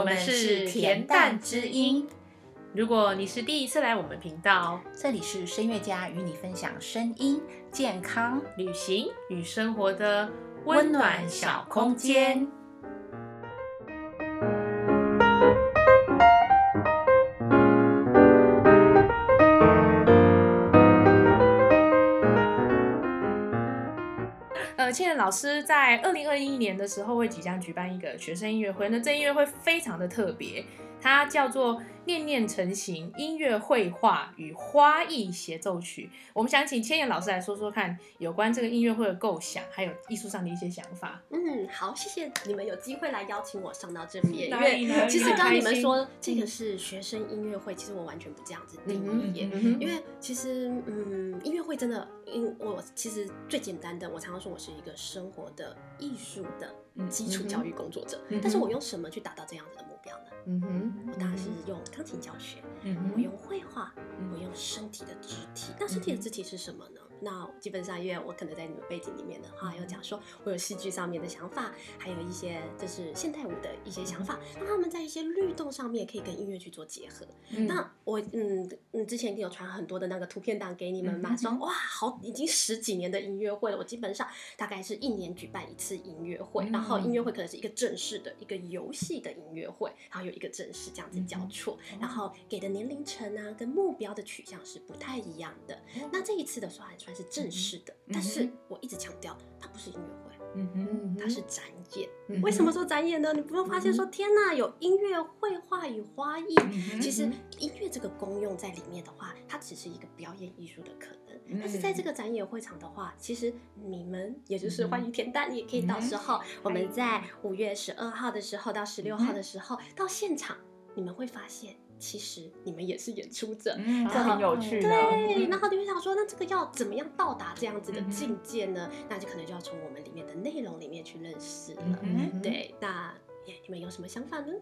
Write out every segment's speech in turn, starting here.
我们是恬淡之音。如果你是第一次来我们频道，这里是声乐家与你分享声音、健康、旅行与生活的温暖小空间。老师在二零二一年的时候会即将举办一个学生音乐会，那这音乐会非常的特别，它叫做。念念成型音乐绘画与花艺协奏曲，我们想请千言老师来说说看，有关这个音乐会的构想，还有艺术上的一些想法。嗯，好，谢谢你们有机会来邀请我上到这边，因为其实刚你们说这个是学生音乐会，其实我完全不这样子定义耶，因为其实嗯，音乐会真的，因我其实最简单的，我常常说我是一个生活的艺术的基础教育工作者，但是我用什么去达到这样子的？嗯哼，我当然是用钢琴教学，我用绘画，我用身体的肢体。那身体的肢体是什么呢？那基本上，因为我可能在你们背景里面的话，有讲说我有戏剧上面的想法，还有一些就是现代舞的一些想法，那他们在一些律动上面可以跟音乐去做结合。那我嗯嗯，之前有传很多的那个图片档给你们嘛，说哇，好，已经十几年的音乐会了。我基本上大概是一年举办一次音乐会，然后音乐会可能是一个正式的一个游戏的音乐会，然后有一个正式这样子交错，然后给的年龄层啊跟目标的取向是不太一样的。那这一次的算算是正式的，但是我一直强调，它不是音乐会，嗯哼，它是展演。为什么说展演呢？你不用发现说，天呐，有音乐、绘画与花艺，其实音乐这个功用在里面的话，它只是一个表演艺术的可能。但是在这个展演会场的话，其实你们也就是欢迎田丹，你也可以到时候我们在五月十二号的时候到十六号的时候到现场，你们会发现。其实你们也是演出者，这很有趣。对，然后你会想说，那这个要怎么样到达这样子的境界呢？那就可能就要从我们里面的内容里面去认识了。对，那你们有什么想法呢？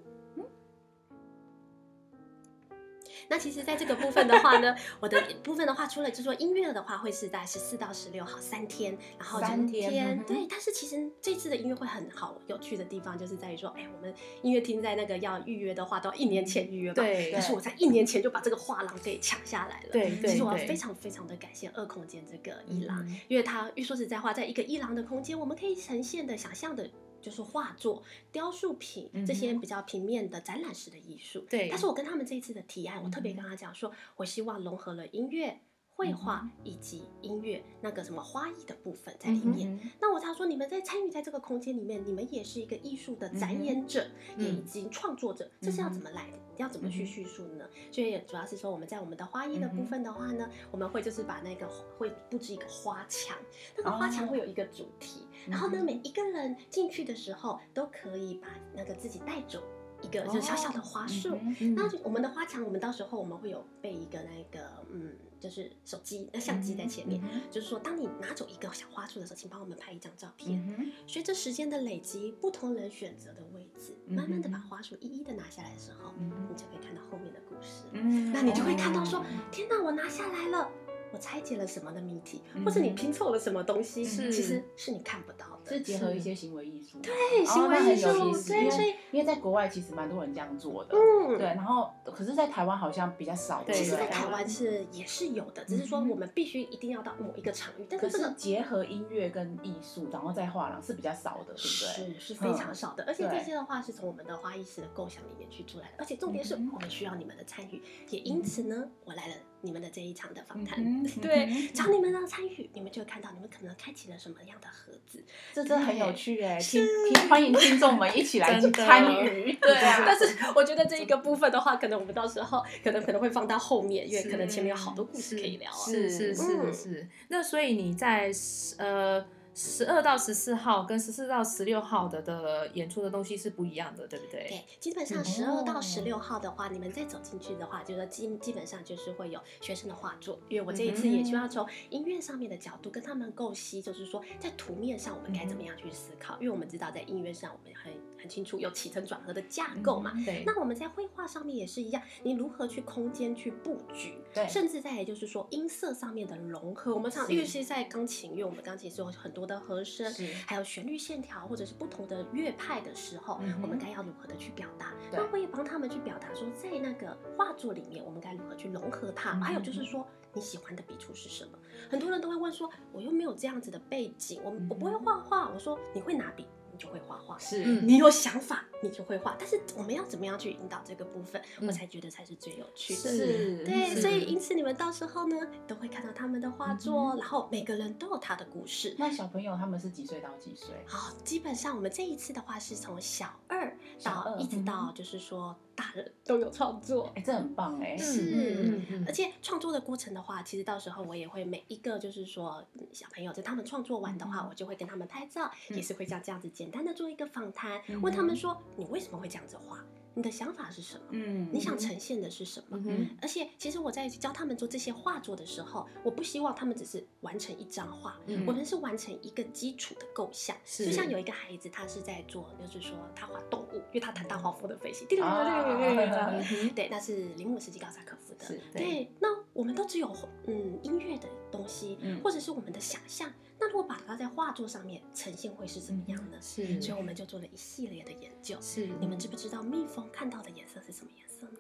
那其实，在这个部分的话呢，我的部分的话，除了就说音乐的话，会是在十四到十六号三天，然后三天，对。但是其实这次的音乐会很好，有趣的地方就是在于说，哎，我们音乐厅在那个要预约的话，都要一年前预约嘛。对。但是我在一年前就把这个画廊给抢下来了。对对。其实我要非常非常的感谢二空间这个一廊，因为它说实在话，在一个一廊的空间，我们可以呈现的想象的。就是画作、雕塑品这些比较平面的展览式的艺术。对。但是我跟他们这一次的提案，我特别跟他讲说，我希望融合了音乐、绘画以及音乐那个什么花艺的部分在里面。那我常说，你们在参与在这个空间里面，你们也是一个艺术的展演者，也以及创作者，这是要怎么来的？要怎么去叙述呢？所以主要是说，我们在我们的花艺的部分的话呢，我们会就是把那个会布置一个花墙，那个花墙会有一个主题。然后呢，每一个人进去的时候都可以把那个自己带走一个就小小的花束。那我们的花墙，我们到时候我们会有备一个那个嗯，就是手机那相机在前面，就是说当你拿走一个小花束的时候，请帮我们拍一张照片。随着时间的累积，不同人选择的位置，慢慢的把花束一一的拿下来的时候，你就可以看到后面的故事。那你就会看到说，天哪，我拿下来了。我拆解了什么的谜题，或者你拼凑了什么东西，其实是你看不到的。是结合一些行为艺术，对，行为艺术，对，所以因为在国外其实蛮多人这样做的，嗯，对。然后，可是，在台湾好像比较少。其实，在台湾是也是有的，只是说我们必须一定要到某一个场域。但是，这个结合音乐跟艺术，然后在画廊是比较少的，对不对？是是非常少的。而且这些的话是从我们的花艺师的构想里面去出来的。而且重点是我们需要你们的参与，也因此呢，我来了。你们的这一场的访谈，对，只要你们的参与，你们就会看到你们可能开启了什么样的盒子，这真的很有趣哎！听听，欢迎听众们一起来参与。对啊，但是 我觉得这一个部分的话，可能我们到时候可能可能会放到后面，因为可能前面有好多故事可以聊。是是是是，那所以你在呃。十二到十四号跟十四到十六号的的演出的东西是不一样的，对不对？对，基本上十二到十六号的话，你们再走进去的话，就是基基本上就是会有学生的画作，因为我这一次也希望从音乐上面的角度跟他们构思，就是说在图面上我们该怎么样去思考，因为我们知道在音乐上我们很很清楚有起承转合的架构嘛。对。那我们在绘画上面也是一样，你如何去空间去布局，对，甚至在就是说音色上面的融合，我们常尤其是在钢琴，因为我们钢琴是有很多。的和声，还有旋律线条，或者是不同的乐派的时候，我们该要如何的去表达？那我也帮他们去表达说，在那个画作里面，我们该如何去融合它？还有就是说，你喜欢的笔触是什么？很多人都会问说，我又没有这样子的背景，我我不会画画。我说，你会拿笔。就会画画，是你有想法，你就会画。但是我们要怎么样去引导这个部分，我才觉得才是最有趣的。是，对，所以因此你们到时候呢，都会看到他们的画作，然后每个人都有他的故事。那小朋友他们是几岁到几岁？好，基本上我们这一次的话是从小二到一直到就是说。大人 都有创作，哎，这很棒哎，是，而且创作的过程的话，其实到时候我也会每一个就是说小朋友在他们创作完的话，我就会跟他们拍照，也是会像这样子简单的做一个访谈，问他们说你为什么会这样子画。你的想法是什么？嗯，你想呈现的是什么？嗯，而且其实我在教他们做这些画作的时候，我不希望他们只是完成一张画，我们是完成一个基础的构想。是，就像有一个孩子，他是在做，就是说他画动物，因为他弹大黄蜂的飞行。对对对对对对，那是铃木斯基高萨克夫的。对，那我们都只有嗯音乐的东西，或者是我们的想象。那如果把它在画作上面呈现会是怎么样呢？是，所以我们就做了一系列的研究。是，你们知不知道蜜蜂看到的颜色是什么颜色呢？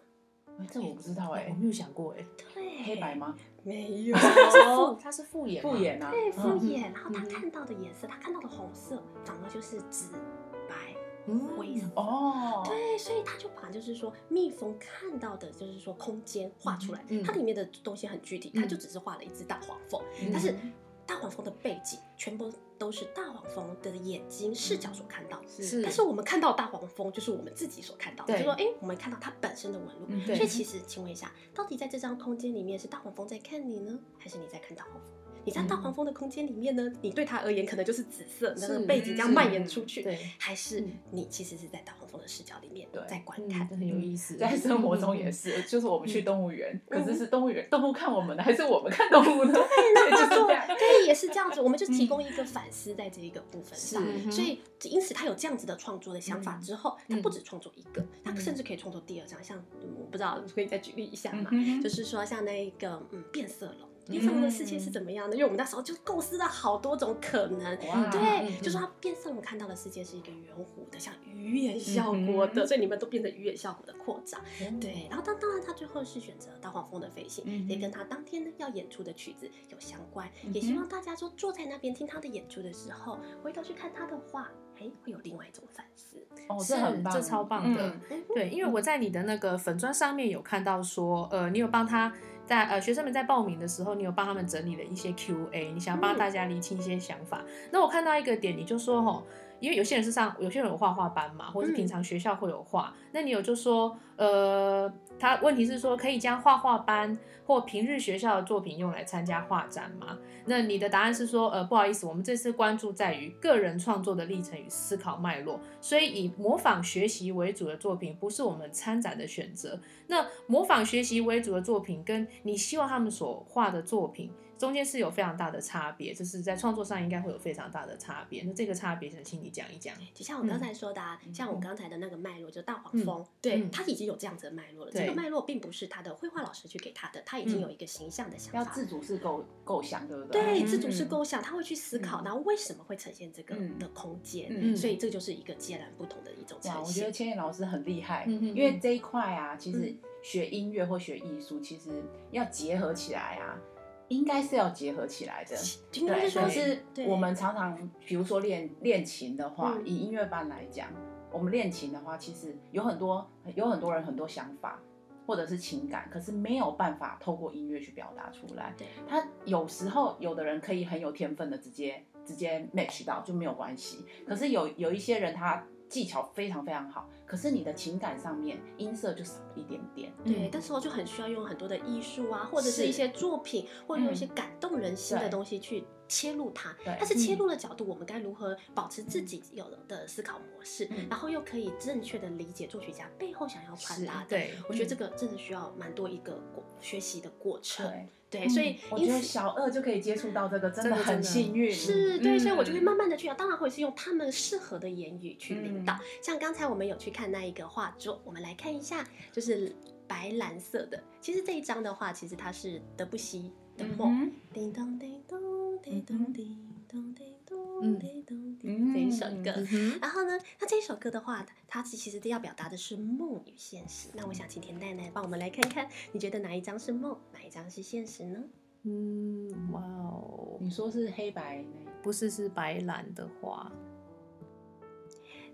哎，这我不知道哎，我没有想过哎。对，黑白吗？没 有，它是复眼，复眼啊。对，复眼。然后它看到的颜色，它看到的红色，反而就是紫白灰色。哦，对，所以他就把就是说蜜蜂看到的，就是说空间画出来。它里面的东西很具体，它就只是画了一只大黄蜂，但是。大黄蜂的背景全部都是大黄蜂的眼睛视角所看到，是。但是我们看到大黄蜂，就是我们自己所看到，就说，哎，我们看到它本身的纹路。所以其实，请问一下，到底在这张空间里面，是大黄蜂在看你呢，还是你在看大黄蜂？你在大黄蜂的空间里面呢？你对它而言可能就是紫色，那个背景这样蔓延出去，对，还是你其实是在大黄蜂的视角里面在观看，很有意思。在生活中也是，就是我们去动物园，可是是动物园动物看我们的，还是我们看动物的？对，就是这样，对，也是这样子。我们就提供一个反思在这一个部分上，所以因此他有这样子的创作的想法之后，他不止创作一个，他甚至可以创作第二张。像我不知道可以再举例一下嘛？就是说像那一个嗯变色龙。变色龙的世界是怎么样的？因为我们那时候就构思了好多种可能，对，就说它。变色龙看到的世界是一个圆弧的，像鱼眼效果的，所以你们都变成鱼眼效果的扩张，对。然后当当然他最后是选择大黄蜂的飞行，也跟。他当天呢要演出的曲子有相关，也希望大家说坐在那边听他的演出的时候，回头去看他的画，哎，会有另外一种反思。哦，这很棒，这超棒的。对，因为我在你的那个粉砖上面有看到说，呃，你有帮他。在呃，学生们在报名的时候，你有帮他们整理了一些 Q&A，你想帮大家理清一些想法。那我看到一个点，你就说吼，因为有些人是上，有些人有画画班嘛，或者是平常学校会有画，那你有就说，呃。他问题是说，可以将画画班或平日学校的作品用来参加画展吗？那你的答案是说，呃，不好意思，我们这次关注在于个人创作的历程与思考脉络，所以以模仿学习为主的作品不是我们参展的选择。那模仿学习为主的作品，跟你希望他们所画的作品。中间是有非常大的差别，就是在创作上应该会有非常大的差别。那这个差别，想请你讲一讲。就像我刚才说的，啊，像我刚才的那个脉络，就大黄蜂，对，他已经有这样子的脉络了。这个脉络并不是他的绘画老师去给他的，他已经有一个形象的想法。要自主是构构想，对不对？对，自主是构想，他会去思考，然后为什么会呈现这个的空间。所以这就是一个截然不同的一种呈现。我觉得千叶老师很厉害，因为这一块啊，其实学音乐或学艺术，其实要结合起来啊。应该是要结合起来的，对。可是我们常常，比如说练练琴的话，以音乐班来讲，我们练琴的话，其实有很多有很多人很多想法或者是情感，可是没有办法透过音乐去表达出来。对。他有时候有的人可以很有天分的直接直接 match 到就没有关系，可是有有一些人他。技巧非常非常好，可是你的情感上面音色就少了一点点。对，但是我就很需要用很多的艺术啊，或者是一些作品，或者用一些感动人心的东西去切入它。但是切入的角度，我们该如何保持自己有的思考模式，然后又可以正确的理解作曲家背后想要传达的？对，我觉得这个真的需要蛮多一个过学习的过程。对，所以我觉得小二就可以接触到这个，真的很幸运。是对，所以我就会慢慢的去讲，当然会是用他们适合的言语去领导。像刚才我们有去看那一个画作，我们来看一下，就是白蓝色的。其实这一张的话，其实它是德布西的梦。叮咚叮咚叮咚叮咚叮嗯。这一首歌。然后呢，那这一首歌的话，它其实要表达的是梦与现实。那我想请田奶奶帮我们来看看，你觉得哪一张是梦，哪一张是现实呢？嗯，哇哦，你说是黑白不是，是白蓝的画。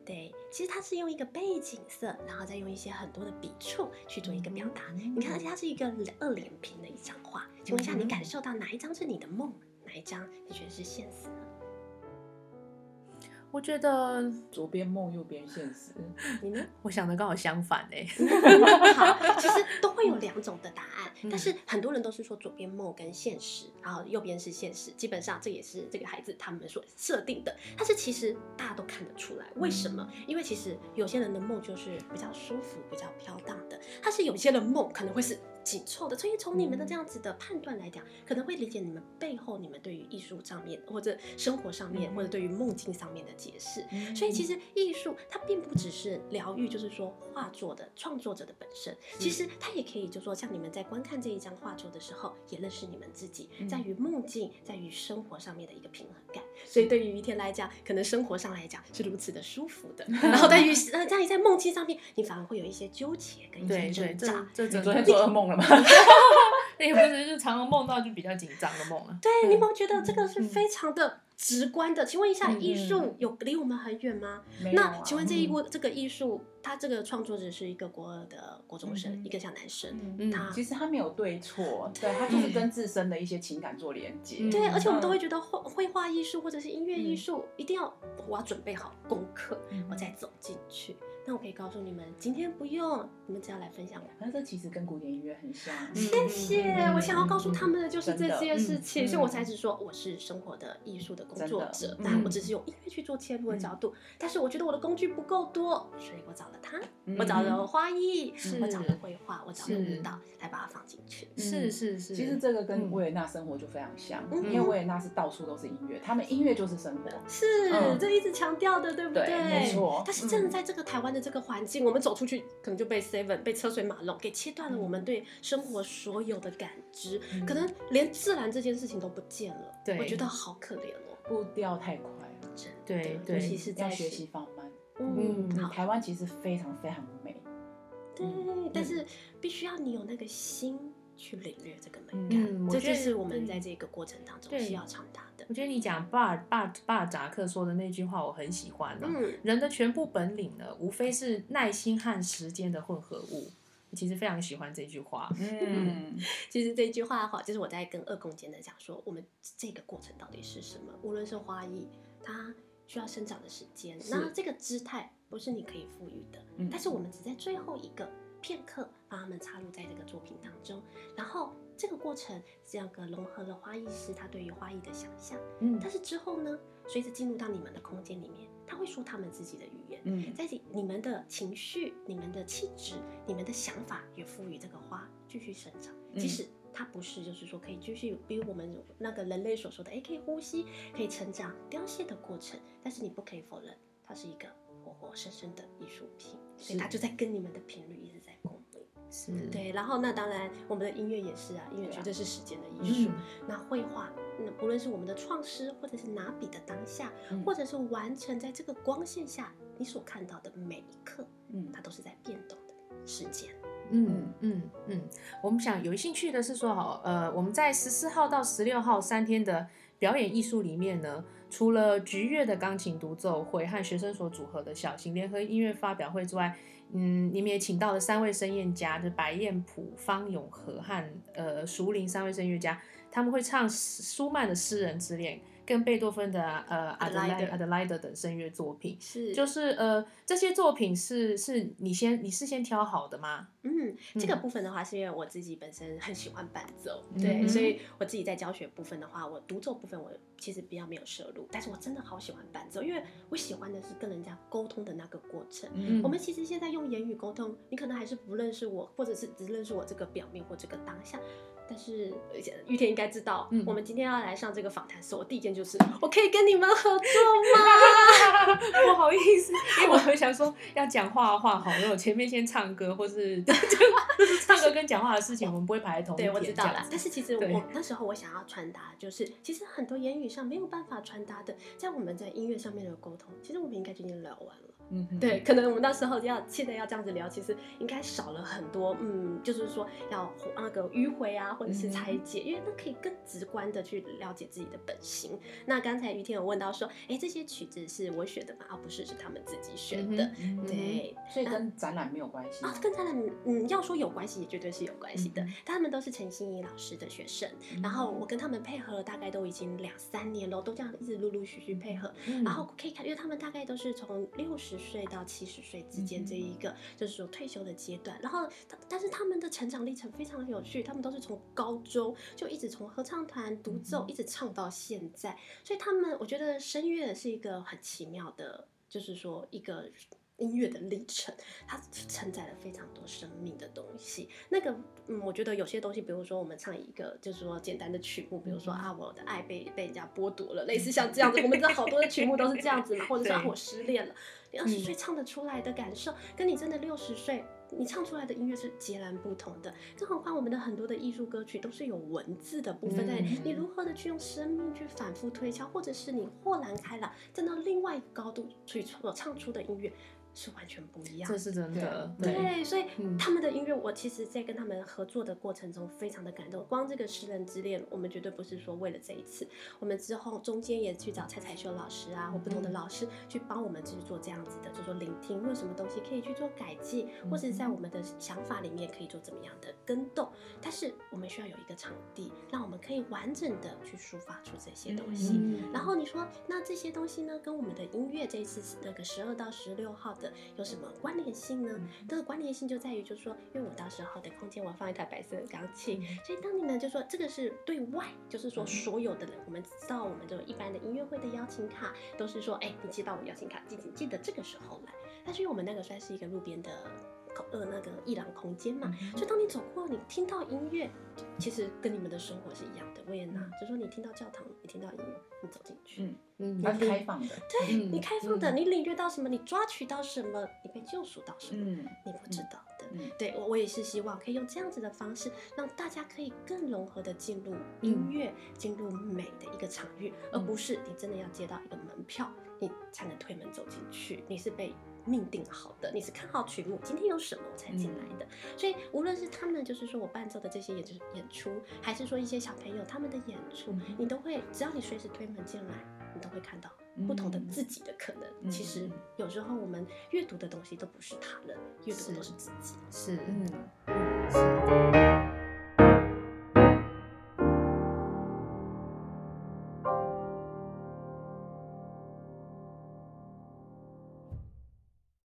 对，其实它是用一个背景色，然后再用一些很多的笔触去做一个表达。你看，而且它是一个二连屏的一张画。请问一下，你感受到哪一张是你的梦，哪一张你觉得是现实呢？我觉得左边梦，右边现实。你呢？我想的刚好相反哎。好，其实都会有两种的答案，但是很多人都是说左边梦跟现实，然后右边是现实。基本上这也是这个孩子他们所设定的。但是其实大家都看得出来，为什么？因为其实有些人的梦就是比较舒服、比较飘荡的，但是有些人梦可能会是。紧凑的，所以从你们的这样子的判断来讲，可能会理解你们背后你们对于艺术上面或者生活上面或者对于梦境上面的解释。所以其实艺术它并不只是疗愈，就是说画作的创作者的本身，其实它也可以就说像你们在观看这一张画作的时候，也认识你们自己，在于梦境，在于生活上面的一个平衡感。所以对于于天来讲，可能生活上来讲是如此的舒服的，然后在于呃在于在梦境上面，你反而会有一些纠结跟一些挣扎。这昨天做噩梦了。那 也不是，就常常梦到就比较紧张的梦啊。对，你有没有觉得这个是非常的直观的？请问一下，艺术有离我们很远吗？那请问这一部这个艺术，他这个创作者是一个国二的国中生，一个小男生。他其实他没有对错，对他就是跟自身的一些情感做连接。对，而且我们都会觉得绘绘画艺术或者是音乐艺术，一定要我要准备好功课，我再走进去。那我可以告诉你们，今天不用，你们只要来分享。那这其实跟古典音乐很像。谢谢，我想要告诉他们的就是这些事情，所以我才是说我是生活的艺术的工作者，那我只是用音乐去做切入的角度。但是我觉得我的工具不够多，所以我找了他，我找了花艺，我找了绘画，我找了舞蹈，来把它放进去。是是是，其实这个跟维也纳生活就非常像，因为维也纳是到处都是音乐，他们音乐就是生活。是，这一直强调的，对不对？没错。但是真的在这个台湾。的这个环境，我们走出去可能就被 seven 被车水马龙给切断了我们对生活所有的感知，可能连自然这件事情都不见了。对，我觉得好可怜哦，步调太快了，真的。对对，尤其是在学习放慢。嗯，台湾其实非常非常美。对，但是必须要你有那个心。去领略这个美感，这就是我们在这个过程当中需要传达的。我觉得你讲巴尔巴巴尔扎克说的那句话，我很喜欢。嗯，人的全部本领呢，无非是耐心和时间的混合物。其实非常喜欢这句话。嗯，其实这句话的话，就是我在跟二宫间的讲说，我们这个过程到底是什么？无论是花艺，它需要生长的时间，那这个姿态不是你可以赋予的。嗯，但是我们只在最后一个。片刻，把他们插入在这个作品当中，然后这个过程这样个融合了花艺师他对于花艺的想象，嗯，但是之后呢，随着进入到你们的空间里面，他会说他们自己的语言，嗯，在你们的情绪、你们的气质、你们的想法，也赋予这个花继续生长，即使它不是就是说可以继续，比如我们那个人类所说的，哎，可以呼吸、可以成长、凋谢的过程，但是你不可以否认，它是一个活活生生的艺术品，所以它就在跟你们的频率一直在共鸣。是对，然后那当然，我们的音乐也是啊，音乐绝对是时间的艺术。那绘画，那不论是我们的创诗，或者是拿笔的当下，或者是完成在这个光线下你所看到的每一刻，嗯，它都是在变动的时间。嗯嗯嗯，我们想有兴趣的是说，好，呃，我们在十四号到十六号三天的表演艺术里面呢，除了菊乐的钢琴独奏会和学生所组合的小型联合音乐发表会之外，嗯，你们也请到了三位声乐家，就是白燕普、方永和和呃熟林三位声乐家，他们会唱舒曼的《诗人之恋》。跟贝多芬的呃阿德莱德阿德莱德等声乐作品，是就是呃这些作品是是你先你事先挑好的吗？嗯，这个部分的话是因为我自己本身很喜欢伴奏，对，所以我自己在教学部分的话，我独奏部分我其实比较没有摄入，但是我真的好喜欢伴奏，因为我喜欢的是跟人家沟通的那个过程。嗯，我们其实现在用言语沟通，你可能还是不认识我，或者是只认识我这个表面或这个当下。但是玉田应该知道，我们今天要来上这个访谈时，我第一件就是我可以跟你们合作吗？不好意思，因为我很想说要讲话的话，好，因为我前面先唱歌，或是就是唱歌跟讲话的事情，我们不会排在同一天。对，我知道了。但是其实我那时候我想要传达，就是其实很多言语上没有办法传达的，在我们在音乐上面的沟通，其实我们应该就已经聊完了。嗯，对，可能我们到时候要现在要这样子聊，其实应该少了很多。嗯，就是说要那个迂回啊，或者是拆解，因为那可以更直观的去了解自己的本心。那刚才于天有问到说，哎，这些曲子是我选的吗？啊，不是，是他们自己选的。对，所以跟展览没有关系啊，跟展览嗯，要说有关系，也绝对是有关系的。他们都是陈心怡老师的学生，然后我跟他们配合了大概都已经两三年了，都这样一直陆陆续续配合。然后可以看，因为他们大概都是从六十岁到七十岁之间这一个，就是说退休的阶段。然后，但是他们的成长历程非常有趣，他们都是从高中就一直从合唱团独奏一直唱到现在，所以他们我觉得声乐是一个很奇妙的，就是说一个。音乐的历程，它承载了非常多生命的东西。那个，嗯，我觉得有些东西，比如说我们唱一个，就是说简单的曲目，比如说啊，我的爱被被人家剥夺了，类似像这样子。我们知道好多的曲目都是这样子嘛，或者说啊，我失恋了。你二十岁唱得出来的感受，跟你真的六十岁你唱出来的音乐是截然不同的。更何况我们的很多的艺术歌曲都是有文字的部分在，你如何的去用生命去反复推敲，或者是你豁然开朗，站到另外一个高度去所唱出的音乐。是完全不一样，这是真的。对，所以他们的音乐，我其实，在跟他们合作的过程中，非常的感动。光这个《诗人之恋》，我们绝对不是说为了这一次，我们之后中间也去找蔡彩秀老师啊，或不同的老师去帮我们制作这样子的，就说聆听，有什么东西可以去做改进，或者在我们的想法里面可以做怎么样的跟动。但是我们需要有一个场地，让我们可以完整的去抒发出这些东西。然后你说，那这些东西呢，跟我们的音乐这一次那个十二到十六号的。有什么关联性呢？这个关联性就在于，就是说，因为我到时候的空间我要放一台白色的钢琴，所以当你们就说这个是对外，就是说所有的人，我们知道我们这种一般的音乐会的邀请卡都是说，哎，你接到我邀请卡，记记得这个时候来。但是因为我们那个算是一个路边的。呃，那个艺廊空间嘛，所以当你走过，你听到音乐，其实跟你们的生活是一样的。维也纳，就说你听到教堂，你听到音乐，你走进去，嗯嗯，它开放的，对你开放的，你领略到什么，你抓取到什么，你被救赎到什么，你不知道的。对我，我也是希望可以用这样子的方式，让大家可以更融合的进入音乐，进入美的一个场域，而不是你真的要接到一个门票，你才能推门走进去，你是被。命定好的，你是看好曲目，今天有什么我才进来的。所以无论是他们，就是说我伴奏的这些演演出，还是说一些小朋友他们的演出，你都会，只要你随时推门进来，你都会看到不同的自己的可能。其实有时候我们阅读的东西都不是他人，阅读的都是自己。是，嗯，是。